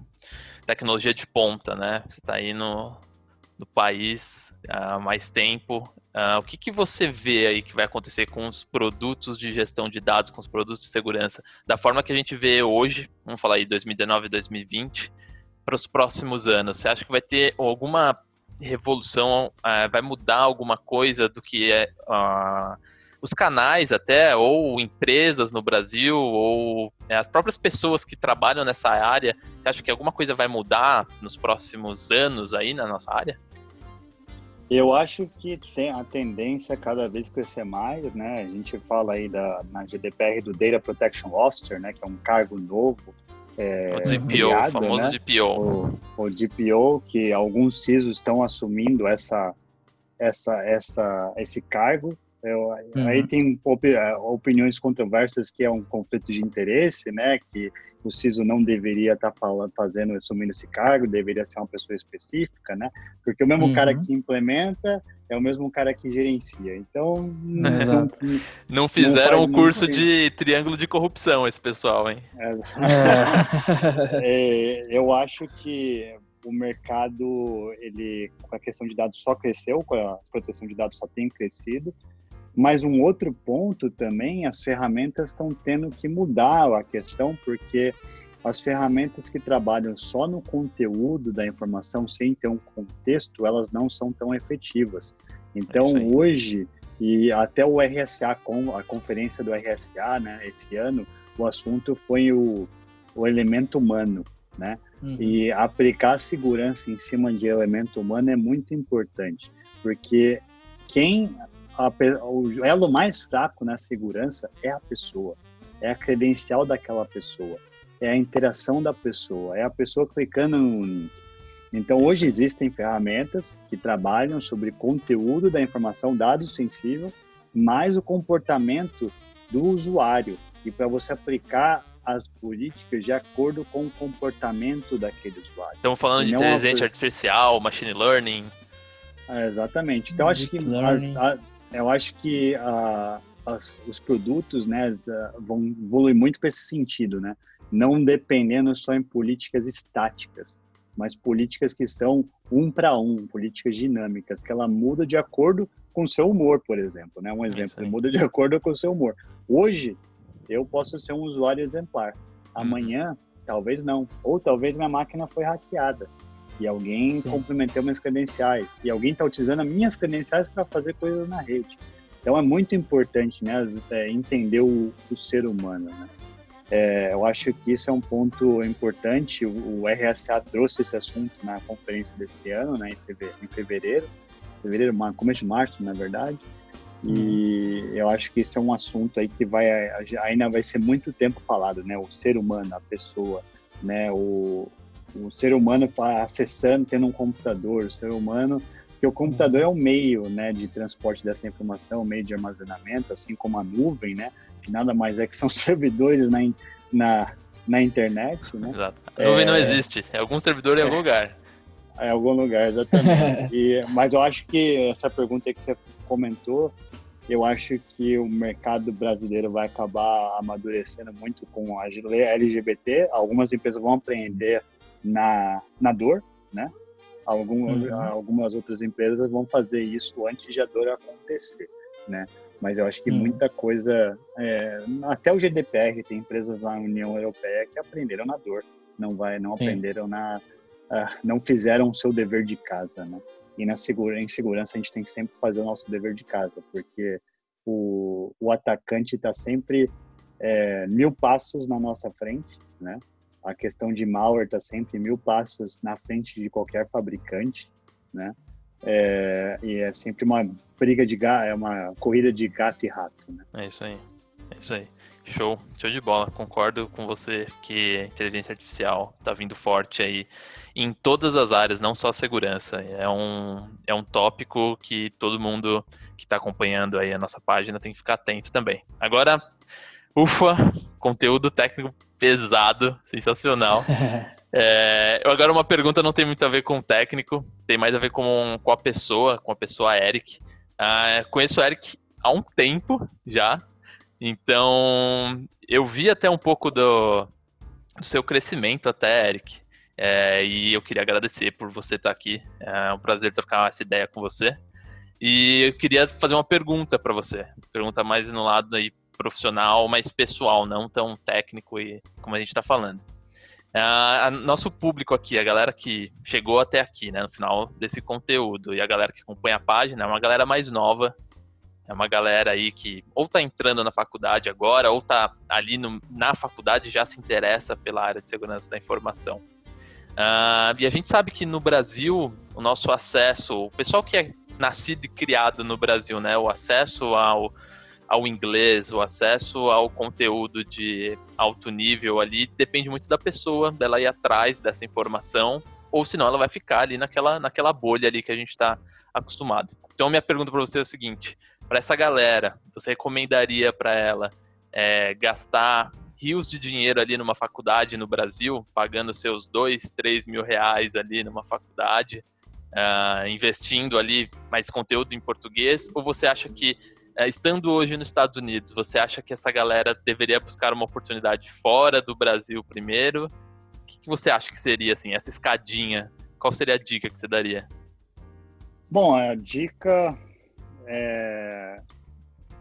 tecnologia de ponta, né? Você está aí no, no país há mais tempo. Ah, o que, que você vê aí que vai acontecer com os produtos de gestão de dados, com os produtos de segurança, da forma que a gente vê hoje, vamos falar aí 2019 2020, para os próximos anos? Você acha que vai ter alguma revolução, ah, vai mudar alguma coisa do que é ah, os canais até, ou empresas no Brasil, ou é, as próprias pessoas que trabalham nessa área? Você acha que alguma coisa vai mudar nos próximos anos aí na nossa área? Eu acho que tem a tendência a cada vez crescer mais, né? A gente fala aí da, na GDPR do Data Protection Officer, né? Que é um cargo novo. É, o DPO, criado, o famoso né? DPO. o, o DPO, que alguns CISOs estão assumindo essa, essa, essa, esse cargo. Eu- Uhum. Aí tem opi- eh, opiniões controversas que é um conflito de interesse, né? Que o CISO não deveria estar falando, fazendo, assumindo esse cargo, deveria ser uma pessoa específica, né? Porque o mesmo Uhum. cara que implementa é o mesmo cara que gerencia. Então, não, Exato. Não fizeram o curso de triângulo de corrupção, esse pessoal, hein? É. É, eu acho que o mercado, ele, com a questão de dados só cresceu, com a proteção de dados só tem crescido. Mas um outro ponto também, as ferramentas estão tendo que mudar a questão, porque as ferramentas que trabalham só no conteúdo da informação, sem ter um contexto, elas não são tão efetivas. Então, aí. hoje, e até o RSA, com a conferência do RSA, né, esse ano, o assunto foi o, o elemento humano, né? Uhum. E aplicar segurança em cima de elemento humano é muito importante, porque quem a o elo mais fraco na segurança é a pessoa, é a credencial daquela pessoa, é a interação da pessoa, é a pessoa clicando no link. Então hoje existem ferramentas que trabalham sobre conteúdo da informação, dado sensível, mais o comportamento do usuário e para você aplicar as políticas de acordo com o comportamento daquele usuário. Estamos falando de inteligência a- artificial, machine learning. É, exatamente. Então, acho que, as- a- eu acho que a- as- os produtos né, ah, vão evoluir muito para esse sentido, né? Não dependendo só em políticas estáticas, mas políticas que são um para um, políticas dinâmicas, que ela muda de acordo com o seu humor, por exemplo. Né? Um exemplo, aí. muda de acordo com o seu humor. Hoje, eu posso ser um usuário exemplar. Amanhã, talvez não. Ou talvez minha máquina foi hackeada e alguém Sim. complementou minhas credenciais e alguém está utilizando as minhas credenciais para fazer coisas na rede. Então é muito importante, né, é, entender o, o ser humano, né? É, eu acho que isso é um ponto importante. O, o RSA trouxe esse assunto na conferência desse ano, né, em feve- em fevereiro, fevereiro, começo de março, na verdade. E eu acho que isso é um assunto aí que vai ainda vai ser muito tempo falado, né? O ser humano, a pessoa, né? O, o ser humano fa- acessando, tendo um computador, o ser humano, que o computador é o meio, né, de transporte dessa informação, o meio de armazenamento, assim como a nuvem, né? Que nada mais é que são servidores na, na, na internet, né? Exato. A nuvem não É. existe. É algum servidor em algum lugar. Em algum lugar, exatamente. E, mas eu acho que essa pergunta que você comentou, eu acho que o mercado brasileiro vai acabar amadurecendo muito com a LGBT. Algumas empresas vão aprender na, na dor, né? Algum, Uhum. Algumas outras empresas vão fazer isso antes de a dor acontecer, né? Mas eu acho que Uhum. muita coisa, é, até o GDPR tem empresas na União Europeia que aprenderam na dor, não vai, não Sim. aprenderam na, ah, não fizeram o seu dever de casa, né? E na segura, em segurança a gente tem que sempre fazer o nosso dever de casa, porque o, o atacante está sempre é, mil passos na nossa frente, né? A questão de malware está sempre mil passos na frente de qualquer fabricante, né? É, e é sempre uma briga de gato, é uma corrida de gato e rato, né? É isso aí, é isso aí. Show, show de bola. Concordo com você que a inteligência artificial está vindo forte aí em todas as áreas, não só segurança. É um, é um tópico que todo mundo que está acompanhando aí a nossa página tem que ficar atento também. Agora, ufa, conteúdo técnico pesado, sensacional. É, agora uma pergunta não tem muito a ver com o técnico, tem mais a ver com, com a pessoa, com a pessoa Eric. Ah, conheço o Eric há um tempo já, então eu vi até um pouco do, do seu crescimento até, Eric. É, e eu queria agradecer por você estar aqui. É um prazer trocar essa ideia com você. E eu queria fazer uma pergunta para você. Pergunta mais no lado aí profissional, mais pessoal, não tão técnico e como a gente está falando. Uh, nosso público aqui, a galera que chegou até aqui, né, no final desse conteúdo, e a galera que acompanha a página, é uma galera mais nova, é uma galera aí que ou tá entrando na faculdade agora, ou tá ali no, na faculdade já se interessa pela área de segurança da informação. Uh, e a gente sabe que no Brasil, o nosso acesso, o pessoal que é nascido e criado no Brasil, né, o acesso ao ao inglês, o acesso ao conteúdo de alto nível ali depende muito da pessoa, dela ir atrás dessa informação, ou senão ela vai ficar ali naquela, naquela bolha ali que a gente está acostumado. Então minha pergunta para você é o seguinte: para essa galera, você recomendaria para ela é, gastar rios de dinheiro ali numa faculdade no Brasil, pagando seus dois, três mil reais ali numa faculdade, uh, investindo ali mais conteúdo em português, ou você acha que estando hoje nos Estados Unidos, você acha que essa galera deveria buscar uma oportunidade fora do Brasil primeiro? O que, que você acha que seria assim essa escadinha? Qual seria a dica que você daria? Bom, a dica é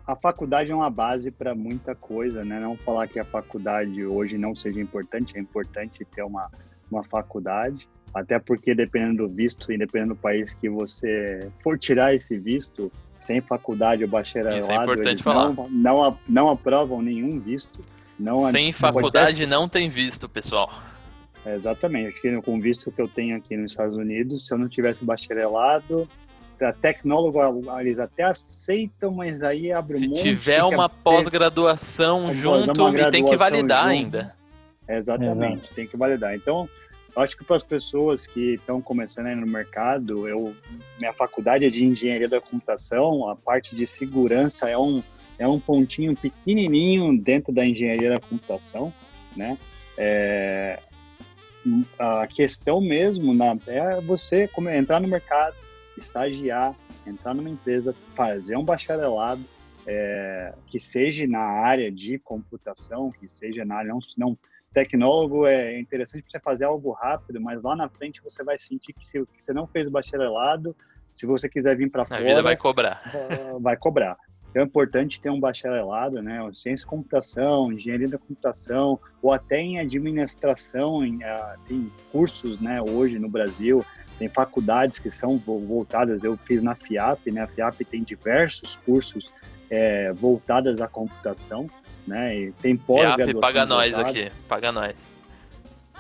a faculdade é uma base para muita coisa, né? Não falar que a faculdade hoje não seja importante, é importante ter uma, uma faculdade, até porque dependendo do visto e dependendo do país que você for tirar esse visto, sem faculdade ou bacharelado, Isso é importante falar. Não, não, não aprovam nenhum visto. Não, sem faculdade não tem visto, pessoal. É, exatamente. Acho que com o visto que eu tenho aqui nos Estados Unidos, se eu não tivesse bacharelado, para tecnólogo eles até aceitam, mas aí abre um Se monte tiver uma pós-graduação junto, uma e tem que validar junto. ainda. É, exatamente, Exato. tem que validar. Então, eu acho que para as pessoas que estão começando aí no mercado, eu, minha faculdade é de engenharia da computação, a parte de segurança é um, é um pontinho pequenininho dentro da engenharia da computação, né? É, a questão mesmo na, é você entrar no mercado, estagiar, entrar numa empresa, fazer um bacharelado, é, que seja na área de computação, que seja na área não, não tecnólogo é interessante para você fazer algo rápido, mas lá na frente você vai sentir que se que você não fez o bacharelado, se você quiser vir para fora, a vida vai cobrar. Vai cobrar. Então é importante ter um bacharelado, né? Ciência e computação, engenharia da computação, ou até em administração, em, uh, tem cursos, né? Hoje no Brasil, tem faculdades que são voltadas. Eu fiz na FIAP, né? A FIAP tem diversos cursos é, voltadas à computação né? E tem pós-graduação. paga nós aqui, paga nós.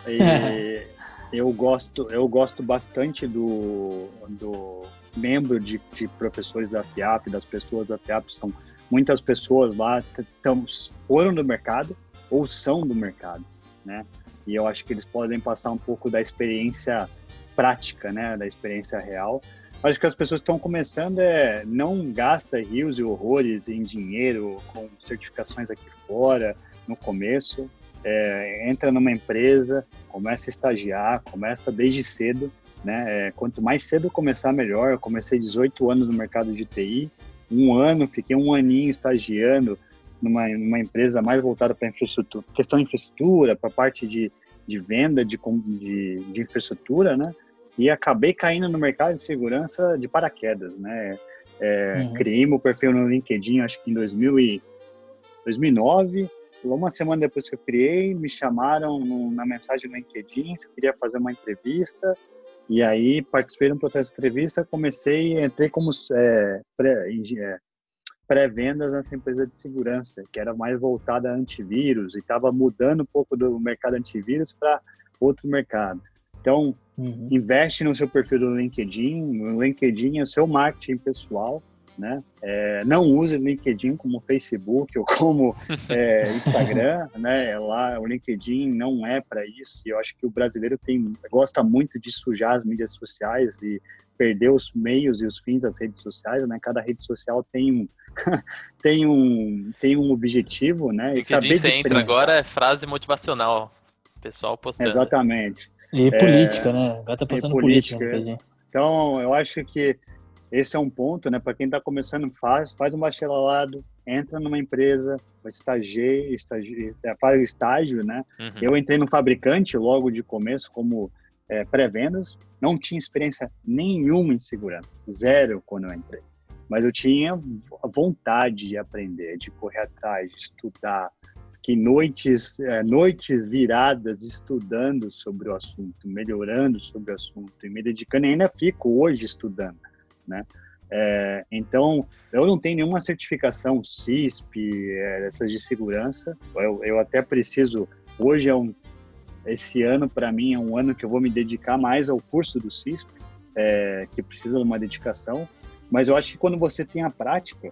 E eu gosto, eu gosto bastante do, do membro de, de professores da FIAP, das pessoas da FIAP, são muitas pessoas lá tão, foram do mercado ou são do mercado, né? E eu acho que eles podem passar um pouco da experiência prática, né, da experiência real, Acho que as pessoas estão começando é não gasta rios e horrores em dinheiro com certificações aqui fora no começo. É, entra numa empresa, começa a estagiar, começa desde cedo, né? É, quanto mais cedo começar, melhor. Eu comecei 18 anos no mercado de TI, um ano, fiquei um aninho estagiando numa, numa empresa mais voltada para infraestrutura, questão de infraestrutura, para parte de, de venda de, de, de infraestrutura, né? E acabei caindo no mercado de segurança de paraquedas, né? É, uhum. Criei meu perfil no LinkedIn, acho que em 2000 e 2009. Uma semana depois que eu criei, me chamaram no, na mensagem no LinkedIn se eu queria fazer uma entrevista. E aí participei de um processo de entrevista, comecei, entrei como é, pré, é, pré-vendas nessa empresa de segurança, que era mais voltada a antivírus e estava mudando um pouco do mercado antivírus para outro mercado. Então, uhum. investe no seu perfil do LinkedIn, no LinkedIn é o seu marketing pessoal, né? É, não use o LinkedIn como Facebook ou como é, Instagram, né? Lá o LinkedIn não é para isso. E eu acho que o brasileiro tem gosta muito de sujar as mídias sociais e perder os meios e os fins das redes sociais, né? Cada rede social tem um tem um tem um objetivo, né? LinkedIn e saber você entra agora é frase motivacional, pessoal postando. Exatamente. E é, política, né? Agora tá passando política. política. Então, eu acho que esse é um ponto, né? Para quem está começando, faz, faz um bacharelado, entra numa empresa, estagiar, estagiar, é, faz o estágio, né? Uhum. Eu entrei no fabricante logo de começo como é, pré-vendas, não tinha experiência nenhuma em segurança, zero quando eu entrei. Mas eu tinha vontade de aprender, de correr atrás, de estudar, que noites, é, noites viradas estudando sobre o assunto, melhorando sobre o assunto e me dedicando, e ainda fico hoje estudando né? É, então, eu não tenho nenhuma certificação CISP, é, essas de segurança. Eu, eu até preciso. Hoje é um. Esse ano, para mim, é um ano que eu vou me dedicar mais ao curso do CISP, é, que precisa de uma dedicação. Mas eu acho que quando você tem a prática,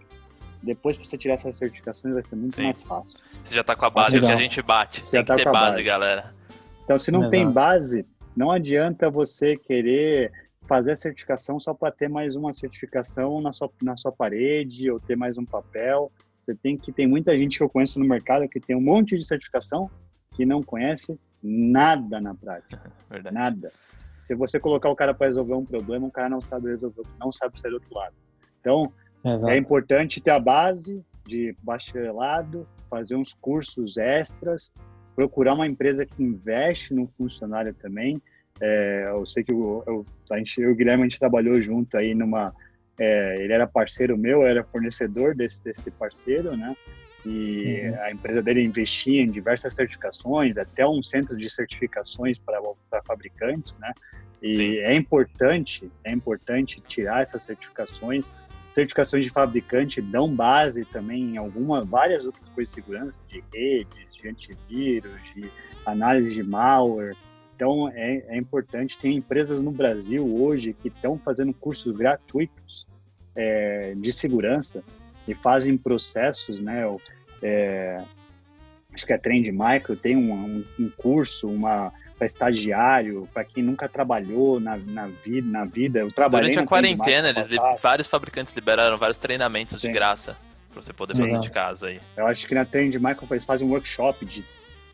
depois para você tirar essas certificações vai ser muito Sim. mais fácil. Você já está com a base que a gente bate. Você tem que tá ter base, base, galera. Então, se não Exato. tem base, não adianta você querer fazer a certificação só para ter mais uma certificação na sua, na sua parede ou ter mais um papel. Você tem que tem muita gente que eu conheço no mercado que tem um monte de certificação que não conhece nada na prática. Verdade. Nada. Se você colocar o cara para resolver um problema, o cara não sabe resolver, não sabe sair do outro lado. Então, Exato. é importante ter a base de bacharelado, fazer uns cursos extras, procurar uma empresa que investe no funcionário também, é, eu sei que eu, eu, a gente, eu e o Guilherme a gente trabalhou junto aí numa. É, ele era parceiro meu, era fornecedor desse, desse parceiro, né? E uhum. a empresa dele investia em diversas certificações, até um centro de certificações para fabricantes, né? E Sim. é importante, é importante tirar essas certificações. Certificações de fabricante dão base também em alguma, várias outras coisas de segurança, de redes, de antivírus, de análise de malware. Então, é, é importante. Tem empresas no Brasil hoje que estão fazendo cursos gratuitos é, de segurança e fazem processos, né? É, acho que a Trend Micro tem um, um curso, uma para estagiário, para quem nunca trabalhou na, na, vida, na vida. Eu trabalhei Durante a quarentena, eles vários fabricantes liberaram vários treinamentos Sim. de graça para você poder fazer Sim. de casa aí. Eu acho que na Trend Micro eles fazem um workshop de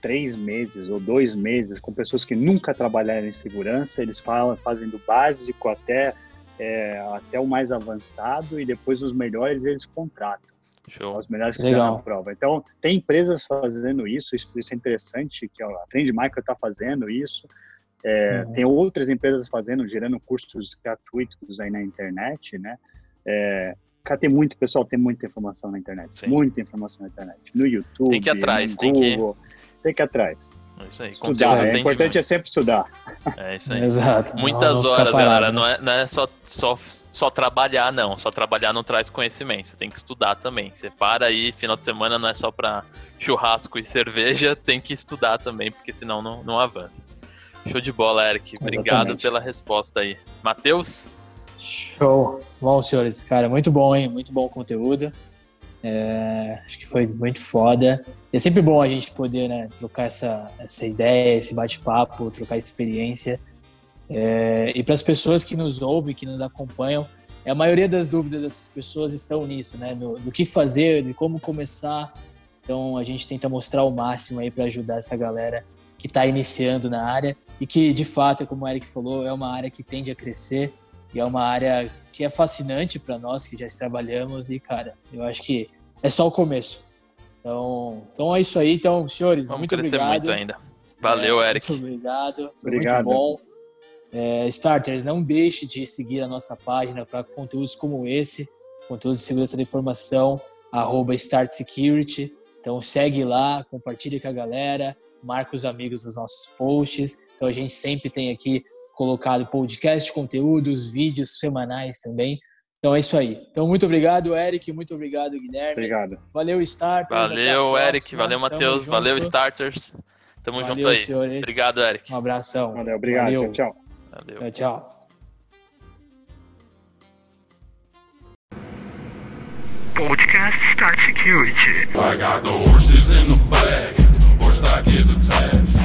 três meses ou dois meses com pessoas que nunca trabalharam em segurança, eles falam, fazem do básico até, é, até o mais avançado e depois os melhores eles contratam. Show. Os melhores que Legal. na prova. Então, tem empresas fazendo isso, isso, isso é interessante, que a Trend Micro está fazendo isso. É, uhum. Tem outras empresas fazendo, gerando cursos gratuitos aí na internet, né? É, Cara, tem muito, pessoal, tem muita informação na internet. Sim. Muita informação na internet. No YouTube, tem que ir atrás, no tem Google. Que tem que ir atrás. É isso aí. Estudar. É importante é sempre estudar. É isso aí. Exato. Muitas não, horas, galera. Não é, não é só, só, só trabalhar, não. Só trabalhar não traz conhecimento. Você tem que estudar também. Você para aí, final de semana não é só para churrasco e cerveja, tem que estudar também, porque senão não, não avança. Show de bola, Eric. Obrigado Exatamente. pela resposta aí. Matheus? Show. Bom, senhores, cara, muito bom, hein? Muito bom o conteúdo. É, acho que foi muito foda. É sempre bom a gente poder né, trocar essa, essa ideia, esse bate-papo, trocar experiência. É, e para as pessoas que nos ouvem, que nos acompanham, a maioria das dúvidas dessas pessoas estão nisso, né? No, do que fazer, de como começar. Então a gente tenta mostrar o máximo aí para ajudar essa galera que está iniciando na área e que de fato, como o Eric falou, é uma área que tende a crescer e é uma área que é fascinante para nós que já trabalhamos e, cara, eu acho que é só o começo. Então, então é isso aí. Então, senhores, Vamos muito crescer obrigado. muito ainda. Valeu, é, Eric. Muito obrigado. Foi obrigado. muito bom. É, starters, não deixe de seguir a nossa página para conteúdos como esse, conteúdos de segurança da informação, arroba Start Security. Então segue lá, compartilhe com a galera, marca os amigos nos nossos posts. Então a gente sempre tem aqui colocado podcast, conteúdos, vídeos semanais também Então é isso aí. Então, muito obrigado, Eric. Muito obrigado, Guilherme. Obrigado. Valeu, Starters. Valeu, Eric. Valeu, Matheus. Valeu. Starters. Tamo Valeu, junto aí. senhores. Obrigado, Eric. Um abração. Valeu, obrigado. Valeu. Tchau, tchau. Valeu. Tchau, tchau. Podcast Start Security. I got the horses in the back, horse stock is attached.